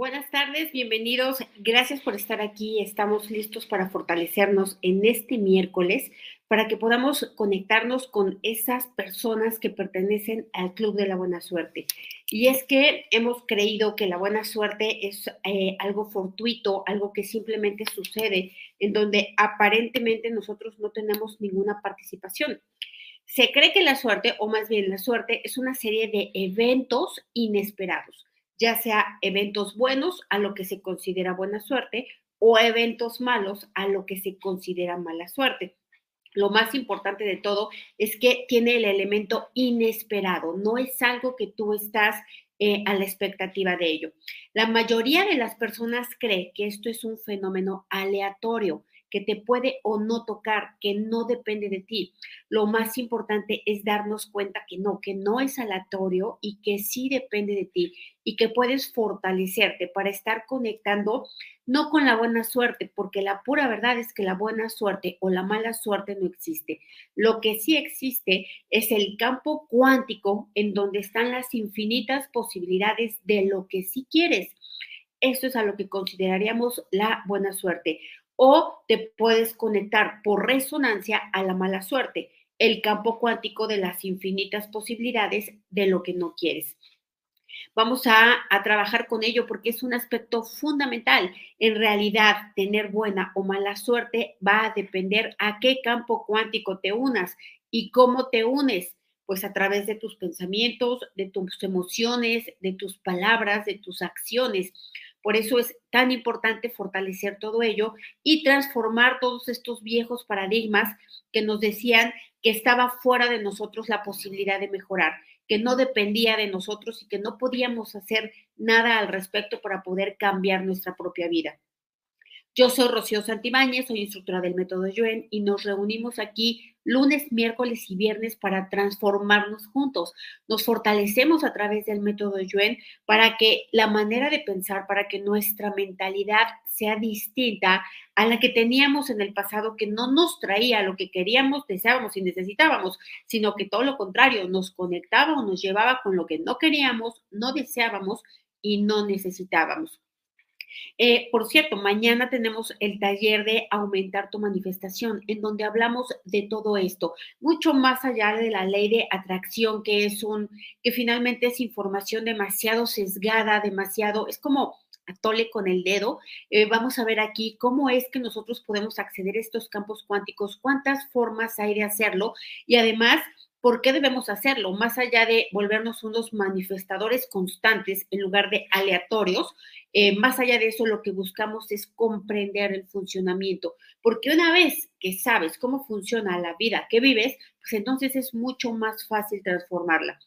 Buenas tardes, bienvenidos. Gracias por estar aquí. Estamos listos para fortalecernos en este miércoles para que podamos conectarnos con esas personas que pertenecen al Club de la Buena Suerte. Y es que hemos creído que la buena suerte es eh, algo fortuito, algo que simplemente sucede, en donde aparentemente nosotros no tenemos ninguna participación. Se cree que la suerte, o más bien la suerte, es una serie de eventos inesperados ya sea eventos buenos a lo que se considera buena suerte o eventos malos a lo que se considera mala suerte. Lo más importante de todo es que tiene el elemento inesperado, no es algo que tú estás eh, a la expectativa de ello. La mayoría de las personas cree que esto es un fenómeno aleatorio, que te puede o no tocar, que no depende de ti. Lo más importante es darnos cuenta que no, que no es aleatorio y que sí depende de ti y que puedes fortalecerte para estar conectando no con la buena suerte, porque la pura verdad es que la buena suerte o la mala suerte no existe. Lo que sí existe es el campo cuántico en donde están las infinitas posibilidades de lo que sí quieres. Esto es a lo que consideraríamos la buena suerte o te puedes conectar por resonancia a la mala suerte, el campo cuántico de las infinitas posibilidades de lo que no quieres. Vamos a, trabajar con ello porque es un aspecto fundamental. En realidad, tener buena o mala suerte va a depender a qué campo cuántico te unas y cómo te unes pues a través de tus pensamientos, de tus emociones, de tus palabras, de tus acciones. Por eso es tan importante fortalecer todo ello y transformar todos estos viejos paradigmas que nos decían que estaba fuera de nosotros la posibilidad de mejorar, que no dependía de nosotros y que no podíamos hacer nada al respecto para poder cambiar nuestra propia vida. Yo soy Rocío Santibáñez, soy instructora del método Yuen y nos reunimos aquí lunes, miércoles y viernes para transformarnos juntos. Nos fortalecemos a través del método Yuen para que la manera de pensar, para que nuestra mentalidad sea distinta a la que teníamos en el pasado, que no nos traía lo que queríamos, deseábamos y necesitábamos, sino que todo lo contrario, nos conectaba o nos llevaba con lo que no queríamos, no deseábamos y no necesitábamos. Eh, por cierto, mañana tenemos el taller de aumentar tu manifestación, en donde hablamos de todo esto, mucho más allá de la ley de atracción, que es un, que finalmente es información demasiado sesgada, demasiado, es como atole con el dedo. Eh, vamos a ver aquí cómo es que nosotros podemos acceder a estos campos cuánticos, cuántas formas hay de hacerlo y además ¿Por qué debemos hacerlo? Más allá de volvernos unos manifestadores constantes en lugar de aleatorios, eh, más allá de eso, lo que buscamos es comprender el funcionamiento, porque una vez que sabes cómo funciona la vida que vives, pues entonces es mucho más fácil transformarla.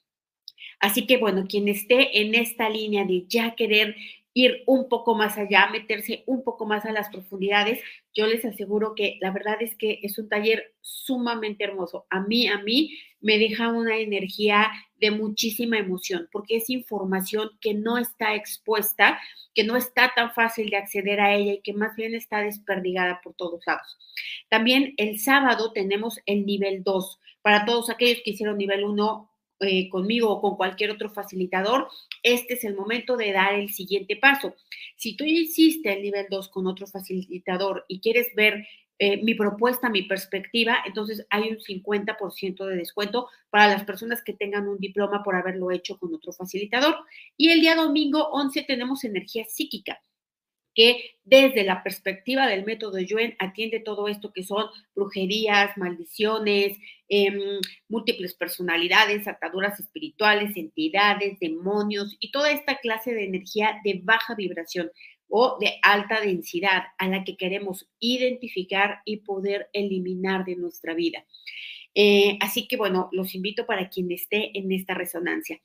Así que bueno, quien esté en esta línea de ya querer ir un poco más allá, meterse un poco más a las profundidades, yo les aseguro que la verdad es que es un taller sumamente hermoso. A mí, a mí me deja una energía de muchísima emoción, porque es información que no está expuesta, que no está tan fácil de acceder a ella y que más bien está desperdigada por todos lados. También el sábado tenemos el nivel 2. Para todos aquellos que hicieron nivel 1, eh, conmigo o con cualquier otro facilitador, este es el momento de dar el siguiente paso. Si tú hiciste el nivel 2 con otro facilitador y quieres ver eh, mi propuesta, mi perspectiva, entonces hay un 50% de descuento para las personas que tengan un diploma por haberlo hecho con otro facilitador. Y el día domingo 11 tenemos energía psíquica que desde la perspectiva del método Yuen atiende todo esto que son brujerías, maldiciones, em, múltiples personalidades, ataduras espirituales, entidades, demonios y toda esta clase de energía de baja vibración o de alta densidad a la que queremos identificar y poder eliminar de nuestra vida. Eh, así que bueno, los invito para quien esté en esta resonancia.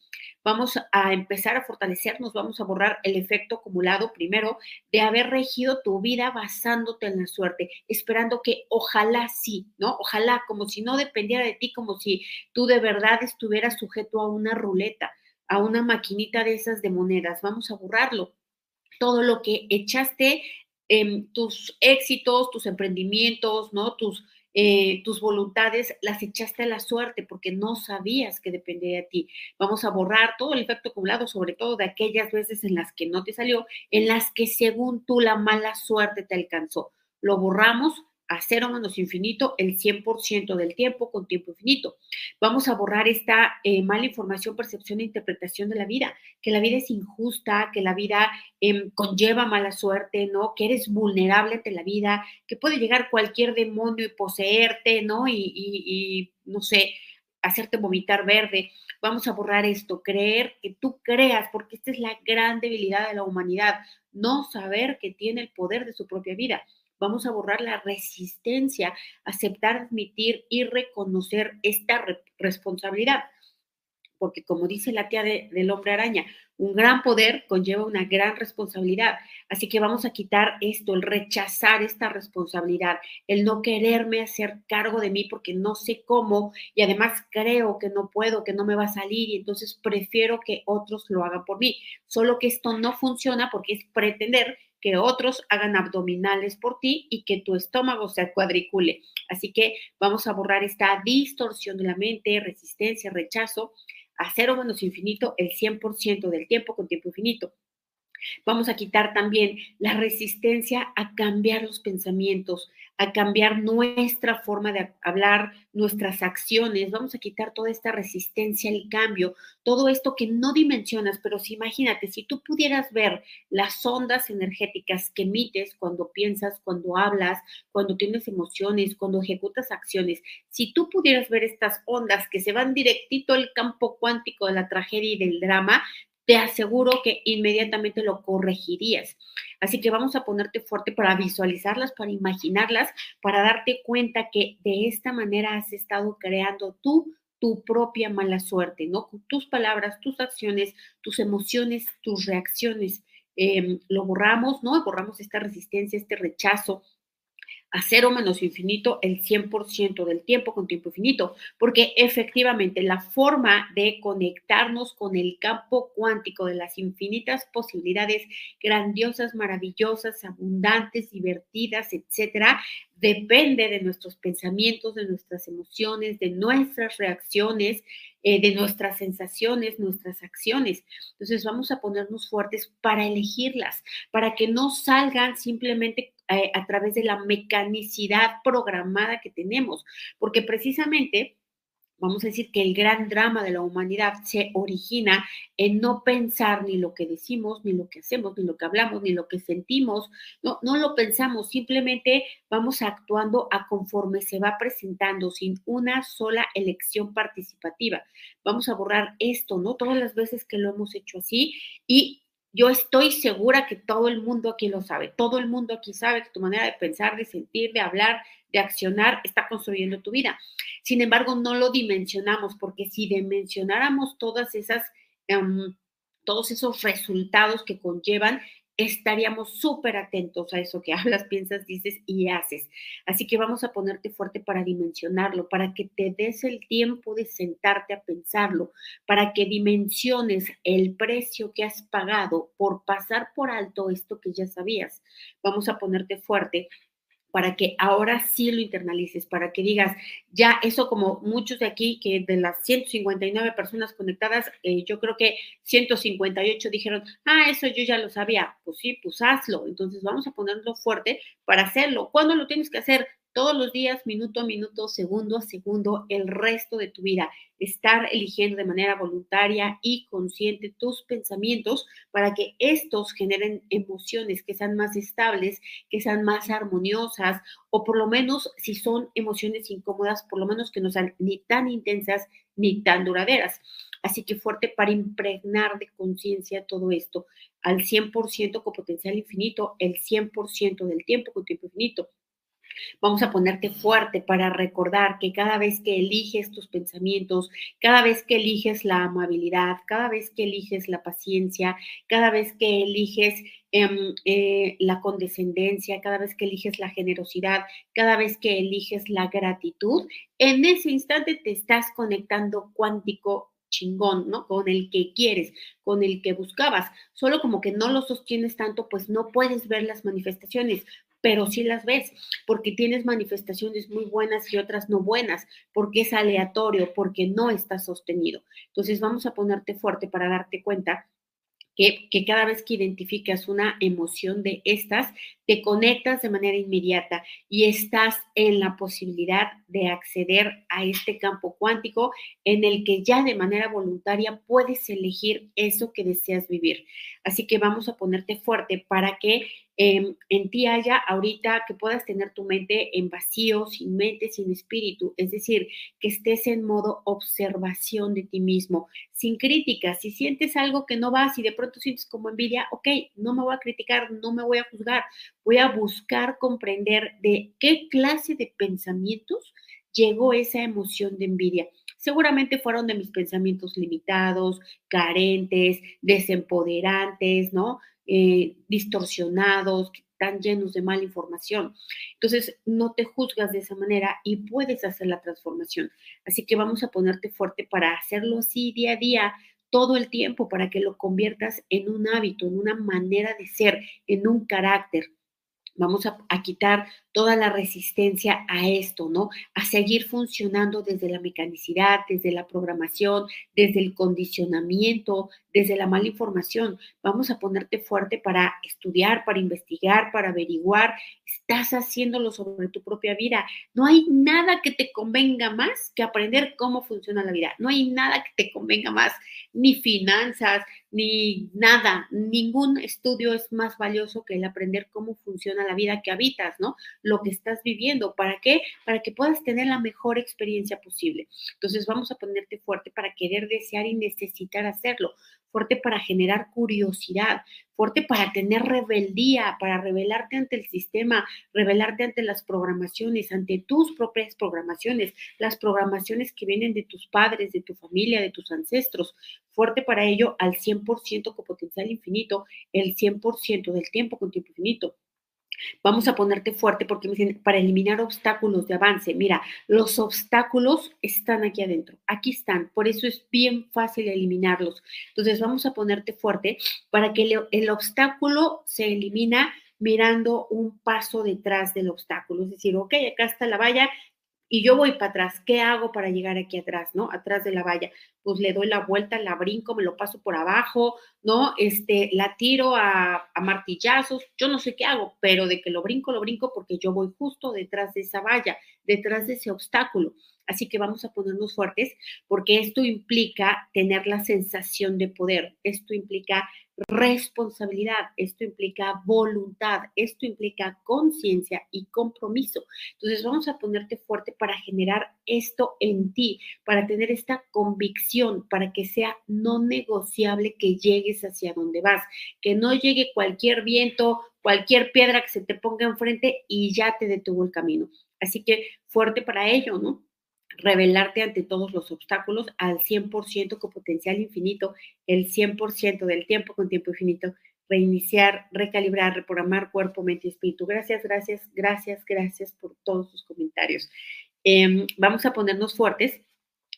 Vamos a empezar a fortalecernos, vamos a borrar el efecto acumulado primero de haber regido tu vida basándote en la suerte, esperando que ojalá sí, ¿no? Ojalá, como si no dependiera de ti, como si tú de verdad estuvieras sujeto a una ruleta, a una maquinita de esas de monedas. Vamos a borrarlo. Todo lo que echaste, en tus éxitos, tus emprendimientos, ¿no? Tus eh, tus voluntades las echaste a la suerte porque no sabías que dependía de ti. Vamos a borrar todo el efecto acumulado, sobre todo de aquellas veces en las que no te salió, en las que según tú la mala suerte te alcanzó. Lo borramos a cero menos infinito el 100% del tiempo con tiempo infinito. Vamos a borrar esta eh, mala información, percepción e interpretación de la vida, que la vida es injusta, que la vida em, conlleva mala suerte, ¿no? Que eres vulnerable ante la vida, que puede llegar cualquier demonio y poseerte, ¿no? Y, y no sé, hacerte vomitar verde. Vamos a borrar esto, creer que tú creas, porque esta es la gran debilidad de la humanidad, no saber que tiene el poder de su propia vida. Vamos a borrar la resistencia, aceptar, admitir y reconocer esta responsabilidad. Porque como dice la tía del hombre araña, un gran poder conlleva una gran responsabilidad. Así que vamos a quitar esto, el rechazar esta responsabilidad, el no quererme hacer cargo de mí porque no sé cómo y además creo que no puedo, que no me va a salir y entonces prefiero que otros lo hagan por mí. Solo que esto no funciona porque es pretender que otros hagan abdominales por ti y que tu estómago se cuadricule. Así que vamos a borrar esta distorsión de la mente, resistencia, rechazo, a cero menos infinito el 100% del tiempo con tiempo infinito. Vamos a quitar también la resistencia a cambiar los pensamientos, a cambiar nuestra forma de hablar, nuestras acciones. Vamos a quitar toda esta resistencia al cambio, todo esto que no dimensionas, pero si imagínate, si tú pudieras ver las ondas energéticas que emites cuando piensas, cuando hablas, cuando tienes emociones, cuando ejecutas acciones, si tú pudieras ver estas ondas que se van directito al campo cuántico de la tragedia y del drama, te aseguro que inmediatamente lo corregirías. Así que vamos a ponerte fuerte para visualizarlas, para imaginarlas, para darte cuenta que de esta manera has estado creando tú tu propia mala suerte, ¿no? Con tus palabras, tus acciones, tus emociones, tus reacciones. Em, lo borramos, ¿no? Borramos esta resistencia, este rechazo, a cero menos infinito el 100% del tiempo con tiempo infinito, porque efectivamente la forma de conectarnos con el campo cuántico de las infinitas posibilidades grandiosas, maravillosas, abundantes, divertidas, etcétera, depende de nuestros pensamientos, de nuestras emociones, de nuestras reacciones, eh, de nuestras sensaciones, nuestras acciones. Entonces vamos a ponernos fuertes para elegirlas, para que no salgan simplemente eh, a través de la mecanicidad programada que tenemos, porque precisamente vamos a decir que el gran drama de la humanidad se origina en no pensar ni lo que decimos, ni lo que hacemos, ni lo que hablamos, ni lo que sentimos, no, no lo pensamos, simplemente vamos actuando a conforme se va presentando sin una sola elección participativa. Vamos a borrar esto, ¿no? Todas las veces que lo hemos hecho así y yo estoy segura que todo el mundo aquí lo sabe. Todo el mundo aquí sabe que tu manera de pensar, de sentir, de hablar, de accionar está construyendo tu vida. Sin embargo, no lo dimensionamos porque si dimensionáramos todas esas, em, todos esos resultados que conllevan, estaríamos súper atentos a eso que hablas, piensas, dices y haces. Así que vamos a ponerte fuerte para dimensionarlo, para que te des el tiempo de sentarte a pensarlo, para que dimensiones el precio que has pagado por pasar por alto esto que ya sabías. Vamos a ponerte fuerte para que ahora sí lo internalices, para que digas, ya eso como muchos de aquí, que de las 159 personas conectadas, eh, yo creo que 158 dijeron, ah, eso yo ya lo sabía, pues sí, pues hazlo, entonces vamos a ponerlo fuerte para hacerlo. ¿Cuándo lo tienes que hacer? Todos los días, minuto a minuto, segundo a segundo, el resto de tu vida. Estar eligiendo de manera voluntaria y consciente tus pensamientos para que estos generen emociones que sean más estables, que sean más armoniosas o por lo menos si son emociones incómodas, por lo menos que no sean ni tan intensas ni tan duraderas. Así que fuerte para impregnar de conciencia todo esto al 100% con potencial infinito, el 100% del tiempo con tiempo infinito. Vamos a ponerte fuerte para recordar que cada vez que eliges tus pensamientos, cada vez que eliges la amabilidad, cada vez que eliges la paciencia, cada vez que eliges em, eh, la condescendencia, cada vez que eliges la generosidad, cada vez que eliges la gratitud, en ese instante te estás conectando cuántico chingón, ¿no? Con el que quieres, con el que buscabas. Solo como que no lo sostienes tanto, pues no puedes ver las manifestaciones, pero sí las ves, porque tienes manifestaciones muy buenas y otras no buenas, porque es aleatorio, porque no está sostenido. Entonces vamos a ponerte fuerte para darte cuenta que, cada vez que identificas una emoción de estas, te conectas de manera inmediata y estás en la posibilidad de acceder a este campo cuántico en el que ya de manera voluntaria puedes elegir eso que deseas vivir. Así que vamos a ponerte fuerte para que Em, en ti haya ahorita que puedas tener tu mente en vacío, sin mente, sin espíritu, es decir, que estés en modo observación de ti mismo, sin críticas. Si sientes algo que no va, si de pronto sientes como envidia, ok, no me voy a criticar, no me voy a juzgar, voy a buscar comprender de qué clase de pensamientos llegó esa emoción de envidia. Seguramente fueron de mis pensamientos limitados, carentes, desempoderantes, ¿no? Eh, distorsionados, están llenos de mala información. Entonces, no te juzgas de esa manera y puedes hacer la transformación. Así que vamos a ponerte fuerte para hacerlo así día a día, todo el tiempo, para que lo conviertas en un hábito, en una manera de ser, en un carácter. Vamos a, quitar toda la resistencia a esto, ¿no? A seguir funcionando desde la mecanicidad, desde la programación, desde el condicionamiento, desde la mala información. Vamos a ponerte fuerte para estudiar, para investigar, para averiguar. Estás haciéndolo sobre tu propia vida. No hay nada que te convenga más que aprender cómo funciona la vida. No hay nada que te convenga más, ni finanzas, ni nada. Ningún estudio es más valioso que el aprender cómo funciona la vida que habitas, ¿no? Lo que estás viviendo. ¿Para qué? Para que puedas tener la mejor experiencia posible. Entonces vamos a ponerte fuerte para querer, desear y necesitar hacerlo fuerte para generar curiosidad, fuerte para tener rebeldía, para rebelarte ante el sistema, rebelarte ante las programaciones, ante tus propias programaciones, las programaciones que vienen de tus padres, de tu familia, de tus ancestros, fuerte para ello al 100% con potencial infinito, el 100% del tiempo con tiempo infinito Vamos a ponerte fuerte porque me dicen, para eliminar obstáculos de avance. Mira, los obstáculos están aquí adentro, aquí están, por eso es bien fácil eliminarlos. Entonces vamos a ponerte fuerte para que el, obstáculo se elimina mirando un paso detrás del obstáculo. Es decir, ok, acá está la valla, y yo voy para atrás, ¿qué hago para llegar aquí atrás, no? Atrás de la valla. Pues le doy la vuelta, la brinco, me lo paso por abajo, ¿no? Este, la tiro a, a, martillazos, yo no sé qué hago, pero de que lo brinco, lo brinco porque yo voy justo detrás de esa valla, detrás de ese obstáculo. Así que vamos a ponernos fuertes porque esto implica tener la sensación de poder, esto implica responsabilidad, esto implica voluntad, esto implica conciencia y compromiso. Entonces vamos a ponerte fuerte para generar esto en ti, para tener esta convicción, para que sea no negociable que llegues hacia donde vas, que no llegue cualquier viento, cualquier piedra que se te ponga enfrente y ya te detuvo el camino. Así que fuerte para ello, ¿no? revelarte ante todos los obstáculos al 100% con potencial infinito, el 100% del tiempo con tiempo infinito, reiniciar, recalibrar, reprogramar cuerpo, mente y espíritu. Gracias, gracias, gracias, gracias por todos sus comentarios. Em, vamos a ponernos fuertes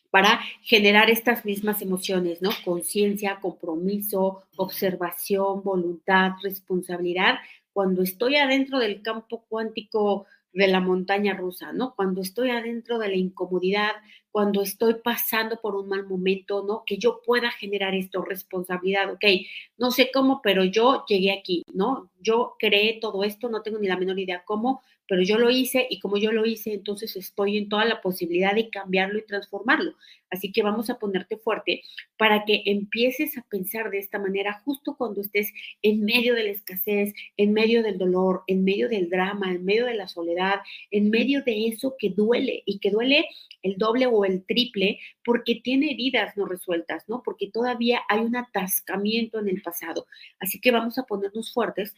para generar estas mismas emociones, ¿no? Conciencia, compromiso, observación, voluntad, responsabilidad. Cuando estoy adentro del campo cuántico de la montaña rusa, ¿no? Cuando estoy adentro de la incomodidad, cuando estoy pasando por un mal momento, ¿no? Que yo pueda generar esto, responsabilidad, ok, no sé cómo, pero yo llegué aquí, ¿no? Yo creé todo esto, no tengo ni la menor idea cómo, pero yo lo hice y como yo lo hice, entonces estoy en toda la posibilidad de cambiarlo y transformarlo. Así que vamos a ponerte fuerte para que empieces a pensar de esta manera justo cuando estés en medio de la escasez, en medio del dolor, en medio del drama, en medio de la soledad, en medio de eso que duele y que duele el doble o el triple porque tiene heridas no resueltas, ¿no? Porque todavía hay un atascamiento en el pasado. Así que vamos a ponernos fuertes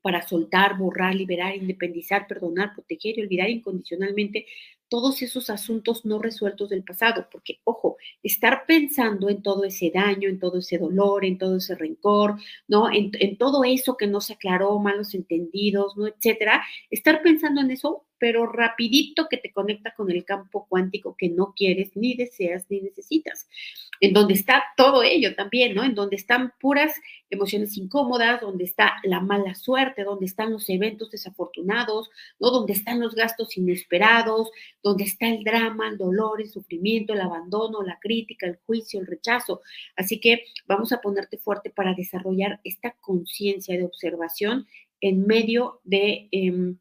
para soltar, borrar, liberar, independizar, perdonar, proteger y olvidar incondicionalmente todos esos asuntos no resueltos del pasado, porque, ojo, estar pensando en todo ese daño, en todo ese dolor, en todo ese rencor, ¿no? En, todo eso que no se aclaró, malos entendidos, ¿no? Etcétera, estar pensando en eso, pero rapidito que te conecta con el campo cuántico que no quieres, ni deseas, ni necesitas. en donde está todo ello también, ¿no? En donde están puras emociones incómodas, donde está la mala suerte, donde están los eventos desafortunados, ¿no? Donde están los gastos inesperados, donde está el drama, el dolor, el sufrimiento, el abandono, la crítica, el juicio, el rechazo. Así que vamos a ponerte fuerte para desarrollar esta conciencia de observación en medio de... Em,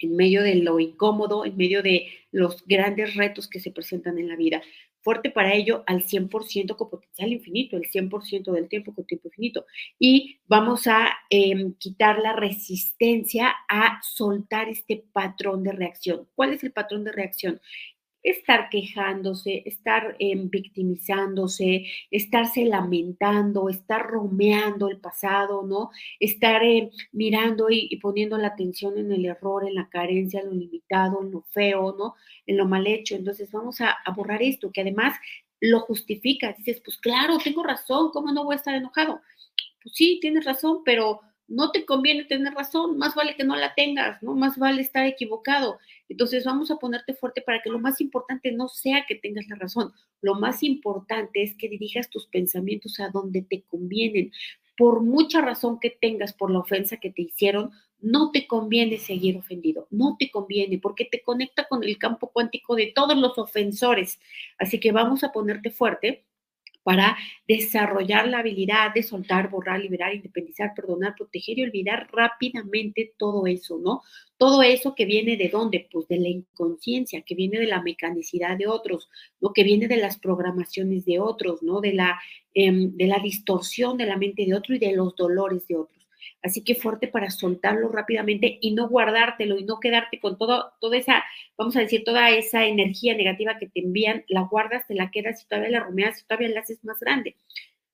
en medio de lo incómodo, en medio de los grandes retos que se presentan en la vida fuerte para ello al 100% con potencial infinito, el 100% del tiempo con tiempo infinito. Y vamos a em, quitar la resistencia a soltar este patrón de reacción. ¿Cuál es el patrón de reacción? Estar quejándose, estar em, victimizándose, estarse lamentando, estar romeando el pasado, ¿no? Estar em, mirando y, poniendo la atención en el error, en la carencia, en lo limitado, en lo feo, ¿no? En lo mal hecho. Entonces vamos a, a borrar esto, que además lo justifica. Dices, pues claro, tengo razón, ¿cómo no voy a estar enojado? Pues sí, tienes razón, pero no te conviene tener razón, más vale que no la tengas, ¿no? Más vale estar equivocado. Entonces vamos a ponerte fuerte para que lo más importante no sea que tengas la razón, lo más importante es que dirijas tus pensamientos a donde te convienen. Por mucha razón que tengas por la ofensa que te hicieron, no te conviene seguir ofendido, no te conviene porque te conecta con el campo cuántico de todos los ofensores. Así que vamos a ponerte fuerte para desarrollar la habilidad de soltar, borrar, liberar, independizar, perdonar, proteger y olvidar rápidamente todo eso, ¿no? Todo eso que viene de dónde? Pues de la inconsciencia, que viene de la mecanicidad de otros, lo que viene de las programaciones de otros, ¿no? De la, em, de la distorsión de la mente de otro y de los dolores de otros. Así que fuerte para soltarlo rápidamente y no guardártelo y no quedarte con todo, toda esa, vamos a decir, toda esa energía negativa que te envían, la guardas, te la quedas y todavía la rumeas y todavía la haces más grande.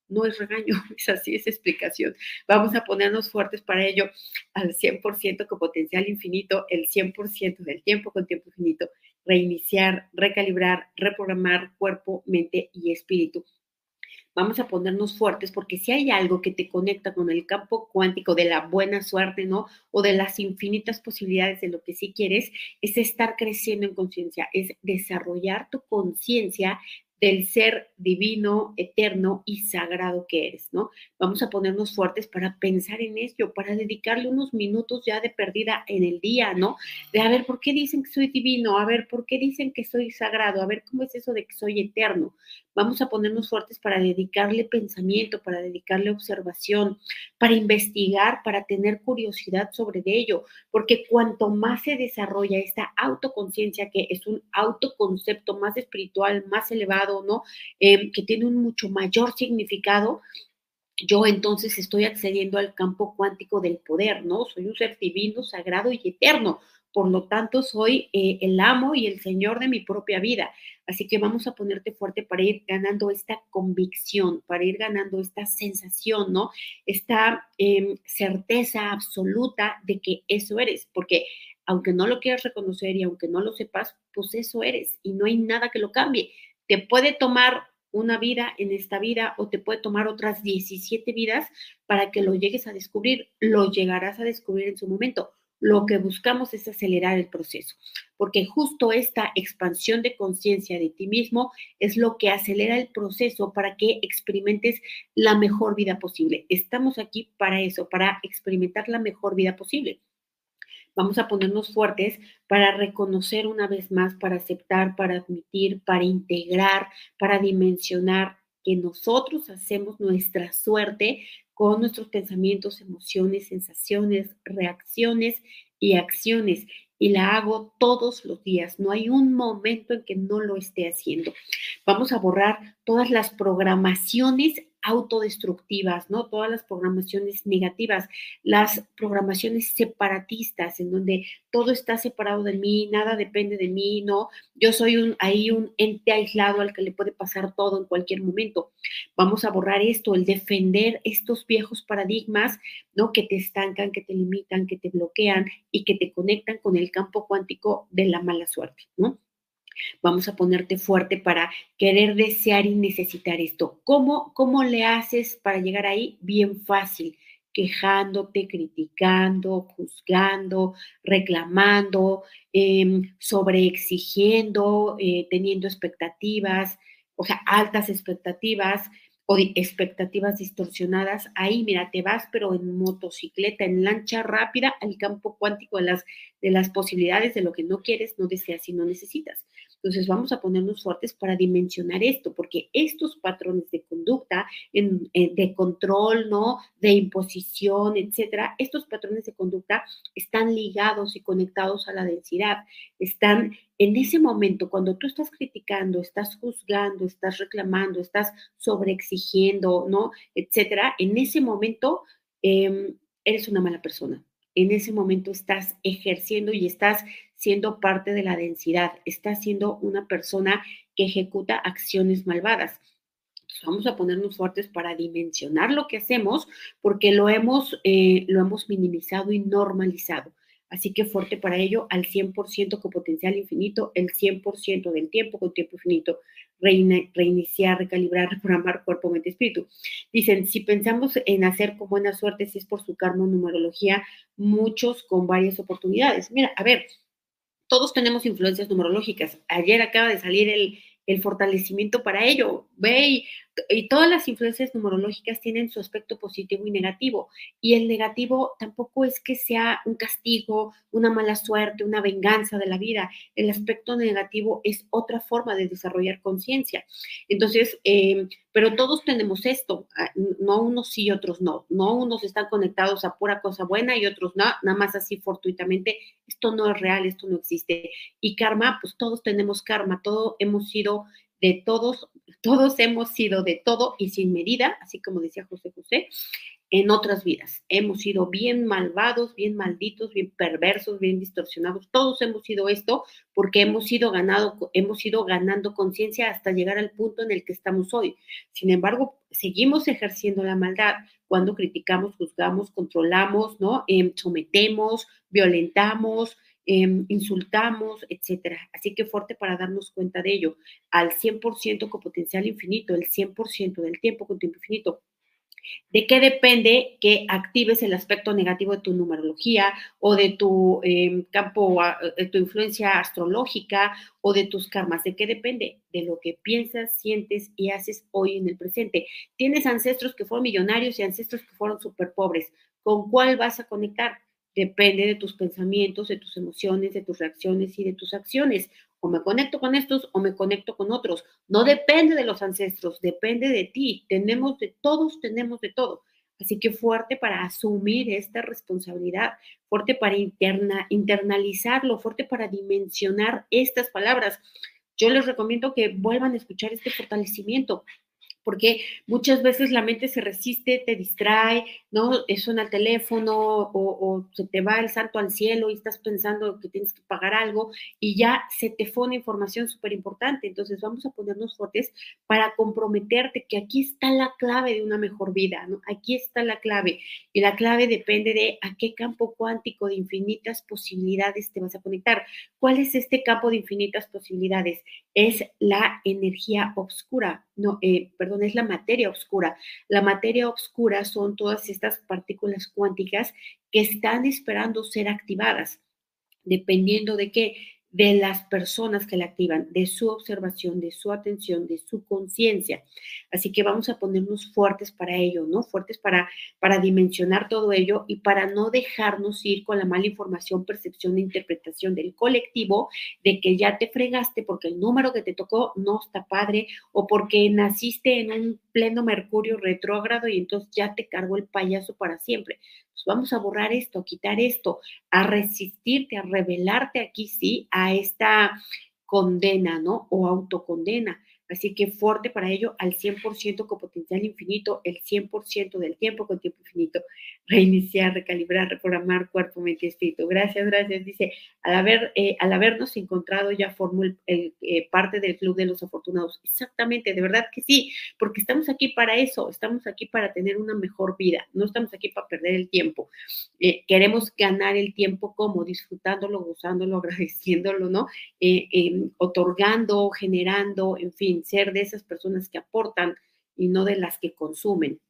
No es regaño, es así, es explicación. Vamos a ponernos fuertes para ello al 100% con potencial infinito, el 100% del tiempo con tiempo infinito, reiniciar, recalibrar, reprogramar cuerpo, mente y espíritu vamos a ponernos fuertes porque si hay algo que te conecta con el campo cuántico de la buena suerte, ¿no? O de las infinitas posibilidades de lo que sí quieres, es estar creciendo en conciencia, es desarrollar tu conciencia del ser divino, eterno y sagrado que eres, ¿no? Vamos a ponernos fuertes para pensar en ello, para dedicarle unos minutos ya de perdida en el día, ¿no? De a ver, ¿por qué dicen que soy divino? A ver, ¿por qué dicen que soy sagrado? A ver, ¿cómo es eso de que soy eterno? Vamos a ponernos fuertes para dedicarle pensamiento, para dedicarle observación, para investigar, para tener curiosidad sobre ello, porque cuanto más se desarrolla esta autoconciencia, que es un autoconcepto más espiritual, más elevado, ¿no? Em, que tiene un mucho mayor significado, yo entonces estoy accediendo al campo cuántico del poder, ¿no? Soy un ser divino, sagrado y eterno. Por lo tanto, soy eh, el amo y el señor de mi propia vida. Así que vamos a ponerte fuerte para ir ganando esta convicción, para ir ganando esta sensación, ¿no? Esta em, certeza absoluta de que eso eres, porque aunque no lo quieras reconocer y aunque no lo sepas, pues eso eres y no hay nada que lo cambie. Te puede tomar una vida en esta vida o te puede tomar otras 17 vidas para que lo llegues a descubrir. Lo llegarás a descubrir en su momento lo que buscamos es acelerar el proceso, porque justo esta expansión de conciencia de ti mismo es lo que acelera el proceso para que experimentes la mejor vida posible. Estamos aquí para eso, para experimentar la mejor vida posible. Vamos a ponernos fuertes para reconocer una vez más, para aceptar, para admitir, para integrar, para dimensionar que nosotros hacemos nuestra suerte con nuestros pensamientos, emociones, sensaciones, reacciones y acciones. Y la hago todos los días. No hay un momento en que no lo esté haciendo. Vamos a borrar todas las programaciones autodestructivas, ¿no? Todas las programaciones negativas, las programaciones separatistas, en donde todo está separado de mí, nada depende de mí, ¿no? Yo soy un, ahí un ente aislado al que le puede pasar todo en cualquier momento. Vamos a borrar esto, el defender estos viejos paradigmas, ¿no? Que te estancan, que te limitan, que te bloquean y que te conectan con el campo cuántico de la mala suerte, ¿no? Vamos a ponerte fuerte para querer desear y necesitar esto. ¿Cómo, cómo le haces para llegar ahí? Bien fácil quejándote, criticando, juzgando, reclamando, eh, sobreexigiendo, eh, teniendo expectativas. o sea, altas expectativas, o expectativas distorsionadas, ahí mira, te vas pero en motocicleta, en lancha rápida al campo cuántico de las, de las posibilidades de lo que no quieres, no deseas y no necesitas. Entonces vamos a ponernos fuertes para dimensionar esto, porque estos patrones de conducta, eh, de control, ¿no? De imposición, etcétera, estos patrones de conducta están ligados y conectados a la densidad, están en ese momento, cuando tú estás criticando, estás juzgando, estás reclamando, estás sobreexigiendo, ¿no? Etcétera, en ese momento em, eres una mala persona. En ese momento estás ejerciendo y estás siendo parte de la densidad, estás siendo una persona que ejecuta acciones malvadas. vamos a ponernos fuertes para dimensionar lo que hacemos porque lo hemos, eh, lo hemos minimizado y normalizado. Así que fuerte para ello al 100% con potencial infinito, el 100% del tiempo con tiempo infinito, reiniciar, recalibrar, reprogramar cuerpo, mente, espíritu. Dicen, si pensamos en hacer con buena suerte, si es por su karma numerología, muchos con varias oportunidades. Mira, a ver, todos tenemos influencias numerológicas. Ayer acaba de salir el, fortalecimiento para ello. Ve y, todas las influencias numerológicas tienen su aspecto positivo y negativo. Y el negativo tampoco es que sea un castigo, una mala suerte, una venganza de la vida. El aspecto negativo es otra forma de desarrollar conciencia. Entonces, eh, pero todos tenemos esto, ah, no unos sí y otros no. No unos están conectados a pura cosa buena y otros no, nada más así fortuitamente. Esto no es real, esto no existe. Y karma, pues todos tenemos karma, todos hemos sido de todos, todos hemos sido de todo y sin medida, así como decía José José, en otras vidas. Hemos sido bien malvados, bien malditos, bien perversos, bien distorsionados. Todos hemos sido esto porque hemos ido ganado, hemos ido ganando conciencia hasta llegar al punto en el que estamos hoy. Sin embargo, seguimos ejerciendo la maldad cuando criticamos, juzgamos, controlamos, ¿no? Em, sometemos, violentamos, Em, insultamos, etcétera. Así que fuerte para darnos cuenta de ello. Al 100% con potencial infinito, el 100% del tiempo con tiempo infinito. ¿De qué depende que actives el aspecto negativo de tu numerología o de tu em, campo, de tu influencia astrológica o de tus karmas? ¿De qué depende? De lo que piensas, sientes y haces hoy en el presente. Tienes ancestros que fueron millonarios y ancestros que fueron súper pobres. ¿Con cuál vas a conectar? Depende de tus pensamientos, de tus emociones, de tus reacciones y de tus acciones. O me conecto con estos o me conecto con otros. No depende de los ancestros, depende de ti. Tenemos de todos, tenemos de todo. Así que fuerte para asumir esta responsabilidad, fuerte para interna, internalizarlo, fuerte para dimensionar estas palabras. Yo les recomiendo que vuelvan a escuchar este fortalecimiento porque muchas veces la mente se resiste, te distrae, ¿no? Suena el teléfono o, se te va el santo al cielo y estás pensando que tienes que pagar algo y ya se te fue una información súper importante. Entonces vamos a ponernos fuertes para comprometerte que aquí está la clave de una mejor vida, ¿no? Aquí está la clave y la clave depende de a qué campo cuántico de infinitas posibilidades te vas a conectar. ¿Cuál es este campo de infinitas posibilidades? Es la energía oscura, no, eh, perdón, es la materia oscura. La materia oscura son todas estas partículas cuánticas que están esperando ser activadas, dependiendo de qué, de las personas que la activan, de su observación, de su atención, de su conciencia. Así que vamos a ponernos fuertes para ello, ¿no? Fuertes para, para dimensionar todo ello y para no dejarnos ir con la mala información, percepción e interpretación del colectivo de que ya te fregaste porque el número que te tocó no está padre o porque naciste en un pleno mercurio retrógrado y entonces ya te cargó el payaso para siempre. Pues vamos a borrar esto, a quitar esto, a resistirte, a rebelarte aquí sí a esta condena, ¿no? O autocondena. Así que fuerte para ello al 100% con potencial infinito, el 100% del tiempo con tiempo infinito. Reiniciar, recalibrar, reprogramar cuerpo, mente y espíritu. Gracias, gracias. Dice, al, haber, eh, al habernos encontrado ya formó el, eh, parte del Club de los Afortunados. Exactamente, de verdad que sí, porque estamos aquí para eso, estamos aquí para tener una mejor vida, no estamos aquí para perder el tiempo. Eh, queremos ganar el tiempo como disfrutándolo, gozándolo, agradeciéndolo, ¿no? otorgando, generando, en fin ser de esas personas que aportan y no de las que consumen.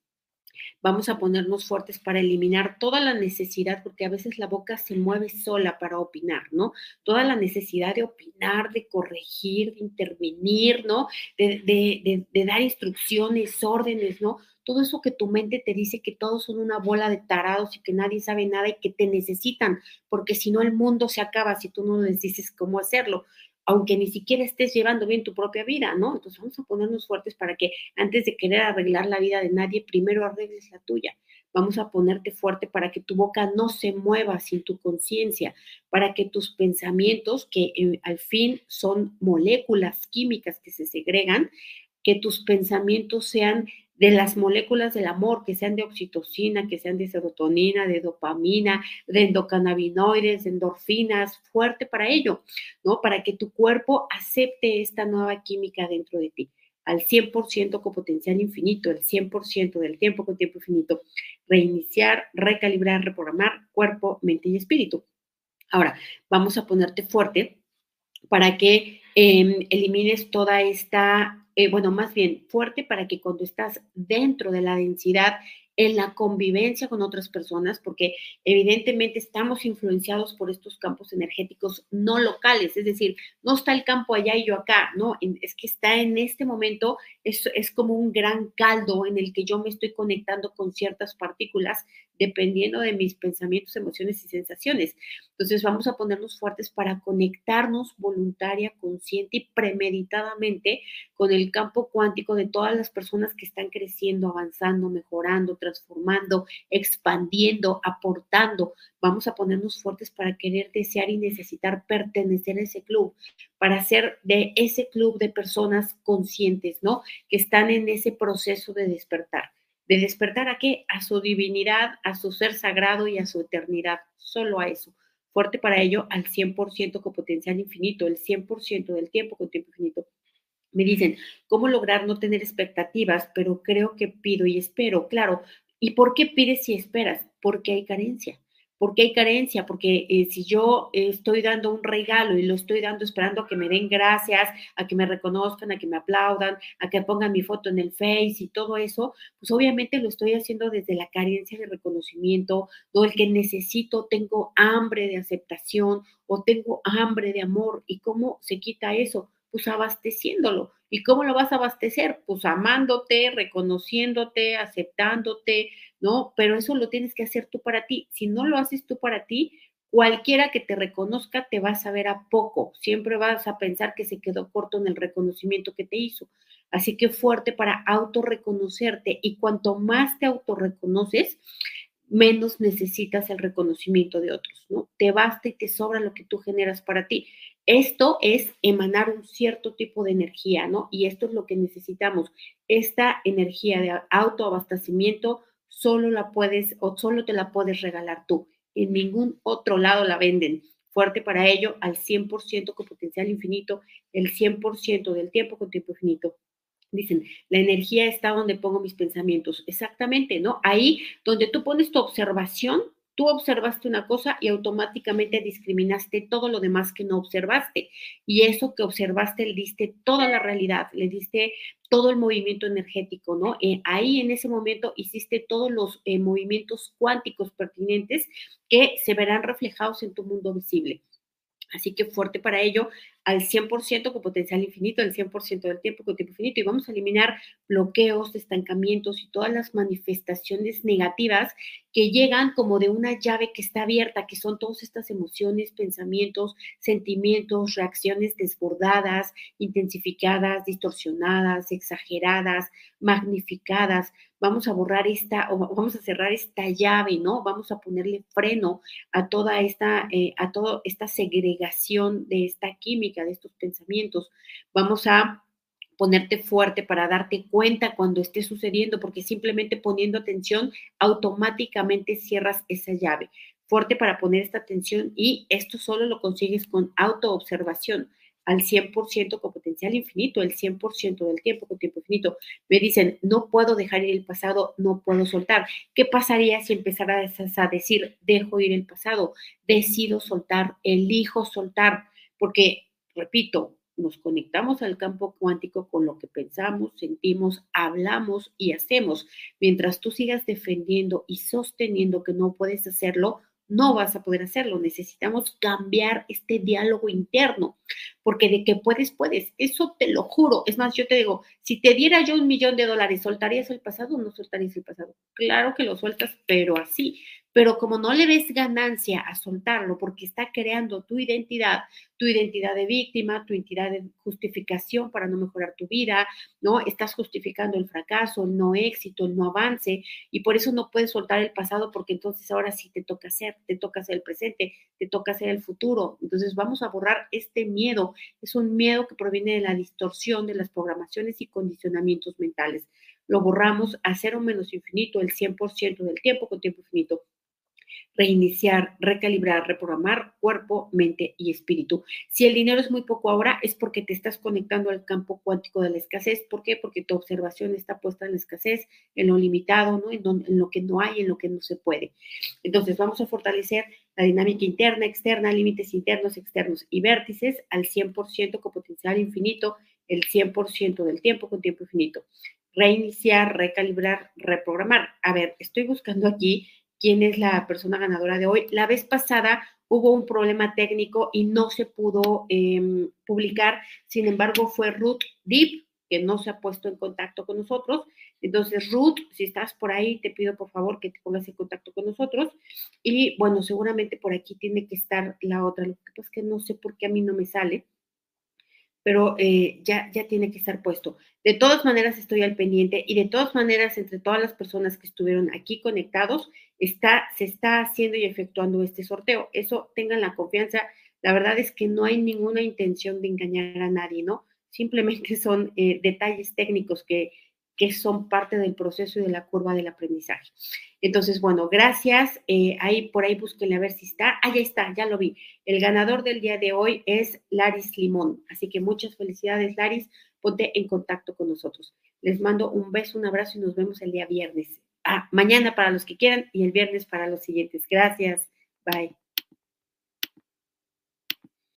Vamos a ponernos fuertes para eliminar toda la necesidad, porque a veces la boca se mueve sola para opinar, ¿no? Toda la necesidad de opinar, de corregir, de intervenir, ¿no? De, de, dar instrucciones, órdenes, ¿no? Todo eso que tu mente te dice que todos son una bola de tarados y que nadie sabe nada y que te necesitan, porque si no el mundo se acaba si tú no les dices cómo hacerlo aunque ni siquiera estés llevando bien tu propia vida, ¿no? Entonces vamos a ponernos fuertes para que antes de querer arreglar la vida de nadie, primero arregles la tuya. Vamos a ponerte fuerte para que tu boca no se mueva sin tu conciencia, para que tus pensamientos, que eh, al fin son moléculas químicas que se segregan, que tus pensamientos sean de las moléculas del amor, que sean de oxitocina, que sean de serotonina, de dopamina, de endocannabinoides, de endorfinas, fuerte para ello, ¿no? Para que tu cuerpo acepte esta nueva química dentro de ti al 100% con potencial infinito, el 100% del tiempo con tiempo infinito. Reiniciar, recalibrar, reprogramar cuerpo, mente y espíritu. Ahora, vamos a ponerte fuerte para que em, elimines toda esta eh, bueno, más bien fuerte para que cuando estás dentro de la densidad, en la convivencia con otras personas, porque evidentemente estamos influenciados por estos campos energéticos no locales, es decir, no está el campo allá y yo acá, no, es que está en este momento, es, es como un gran caldo en el que yo me estoy conectando con ciertas partículas dependiendo de mis pensamientos, emociones y sensaciones. Entonces vamos a ponernos fuertes para conectarnos voluntaria, consciente y premeditadamente con el campo cuántico de todas las personas que están creciendo, avanzando, mejorando, transformando, expandiendo, aportando. Vamos a ponernos fuertes para querer, desear y necesitar pertenecer a ese club, para ser de ese club de personas conscientes, ¿no? Que están en ese proceso de despertar de despertar a qué? A su divinidad, a su ser sagrado y a su eternidad, solo a eso. Fuerte para ello al 100% con potencial infinito, el 100% del tiempo con tiempo infinito. Me dicen, ¿cómo lograr no tener expectativas? Pero creo que pido y espero. Claro, ¿y por qué pides y esperas? Porque hay carencia. ¿Por qué hay carencia? Porque eh, si yo estoy dando un regalo y lo estoy dando esperando a que me den gracias, a que me reconozcan, a que me aplaudan, a que pongan mi foto en el Face y todo eso, pues obviamente lo estoy haciendo desde la carencia de reconocimiento, o el que necesito, tengo hambre de aceptación o tengo hambre de amor. ¿Y cómo se quita eso? Pues abasteciéndolo. ¿Y cómo lo vas a abastecer? Pues amándote, reconociéndote, aceptándote, ¿no? Pero eso lo tienes que hacer tú para ti. Si no lo haces tú para ti, cualquiera que te reconozca te va a saber a poco. Siempre vas a pensar que se quedó corto en el reconocimiento que te hizo. Así que fuerte para autorreconocerte. Y cuanto más te autorreconoces, menos necesitas el reconocimiento de otros, ¿no? Te basta y te sobra lo que tú generas para ti. Esto es emanar un cierto tipo de energía, ¿no? Y esto es lo que necesitamos. Esta energía de autoabastecimiento solo la puedes o solo te la puedes regalar tú. En ningún otro lado la venden. Fuerte para ello, al 100% con potencial infinito, el 100% del tiempo con tiempo infinito. Dicen, la energía está donde pongo mis pensamientos. Exactamente, ¿no? Ahí donde tú pones tu observación, tú observaste una cosa y automáticamente discriminaste todo lo demás que no observaste. Y eso que observaste le diste toda la realidad, le diste todo el movimiento energético, ¿no? Eh, ahí en ese momento hiciste todos los eh, movimientos cuánticos pertinentes que se verán reflejados en tu mundo visible. Así que fuerte para ello, al 100% con potencial infinito, el 100% del tiempo con tiempo infinito. Y vamos a eliminar bloqueos, estancamientos y todas las manifestaciones negativas que llegan como de una llave que está abierta, que son todas estas emociones, pensamientos, sentimientos, reacciones desbordadas, intensificadas, distorsionadas, exageradas, magnificadas. Vamos a borrar esta, o vamos a cerrar esta llave, ¿no? Vamos a ponerle freno a toda esta, eh, a toda esta segregación de esta química, de estos pensamientos. Vamos a ponerte fuerte para darte cuenta cuando esté sucediendo, porque simplemente poniendo atención automáticamente cierras esa llave. Fuerte para poner esta atención y esto solo lo consigues con autoobservación al 100% con potencial infinito, el 100% del tiempo con tiempo infinito. Me dicen, no puedo dejar ir el pasado, no puedo soltar. ¿Qué pasaría si empezaras a decir, dejo ir el pasado, decido soltar, elijo soltar? Porque, repito, nos conectamos al campo cuántico con lo que pensamos, sentimos, hablamos y hacemos. Mientras tú sigas defendiendo y sosteniendo que no puedes hacerlo, no vas a poder hacerlo. Necesitamos cambiar este diálogo interno, porque de que puedes, puedes. Eso te lo juro. Es más, yo te digo, si te diera yo un millón de dólares, ¿soltarías el pasado o no soltarías el pasado? Claro que lo sueltas, pero así. Pero como no le ves ganancia a soltarlo porque está creando tu identidad, tu identidad de víctima, tu identidad de justificación para no mejorar tu vida, ¿no? Estás justificando el fracaso, el no éxito, el no avance y por eso no puedes soltar el pasado porque entonces ahora sí te toca hacer, te toca hacer el presente, te toca hacer el futuro. Entonces vamos a borrar este miedo. Es un miedo que proviene de la distorsión de las programaciones y condicionamientos mentales. Lo borramos a cero menos infinito el 100% del tiempo con tiempo infinito reiniciar, recalibrar, reprogramar cuerpo, mente y espíritu. Si el dinero es muy poco ahora, es porque te estás conectando al campo cuántico de la escasez. ¿Por qué? Porque tu observación está puesta en la escasez, en lo limitado, ¿no? en, en lo que no hay, en lo que no se puede. Entonces, vamos a fortalecer la dinámica interna, externa, límites internos, externos y vértices al 100% con potencial infinito, el 100% del tiempo con tiempo infinito. Reiniciar, recalibrar, reprogramar. A ver, estoy buscando aquí quién es la persona ganadora de hoy. La vez pasada hubo un problema técnico y no se pudo em, publicar. Sin embargo, fue Ruth Deep, que no se ha puesto en contacto con nosotros. Entonces, Ruth, si estás por ahí, te pido por favor que te pongas en contacto con nosotros. Y bueno, seguramente por aquí tiene que estar la otra. Lo que pasa es que no sé por qué a mí no me sale pero eh, ya, ya tiene que estar puesto. De todas maneras, estoy al pendiente y de todas maneras, entre todas las personas que estuvieron aquí conectados, está, se está haciendo y efectuando este sorteo. Eso tengan la confianza. La verdad es que no hay ninguna intención de engañar a nadie, ¿no? Simplemente son eh, detalles técnicos que, que son parte del proceso y de la curva del aprendizaje. Entonces, bueno, gracias. Eh, ahí por ahí búsquenle a ver si está. Ah, ya está, ya lo vi. El ganador del día de hoy es Laris Limón. Así que muchas felicidades, Laris. Ponte en contacto con nosotros. Les mando un beso, un abrazo y nos vemos el día viernes. Ah, mañana para los que quieran y el viernes para los siguientes. Gracias. Bye.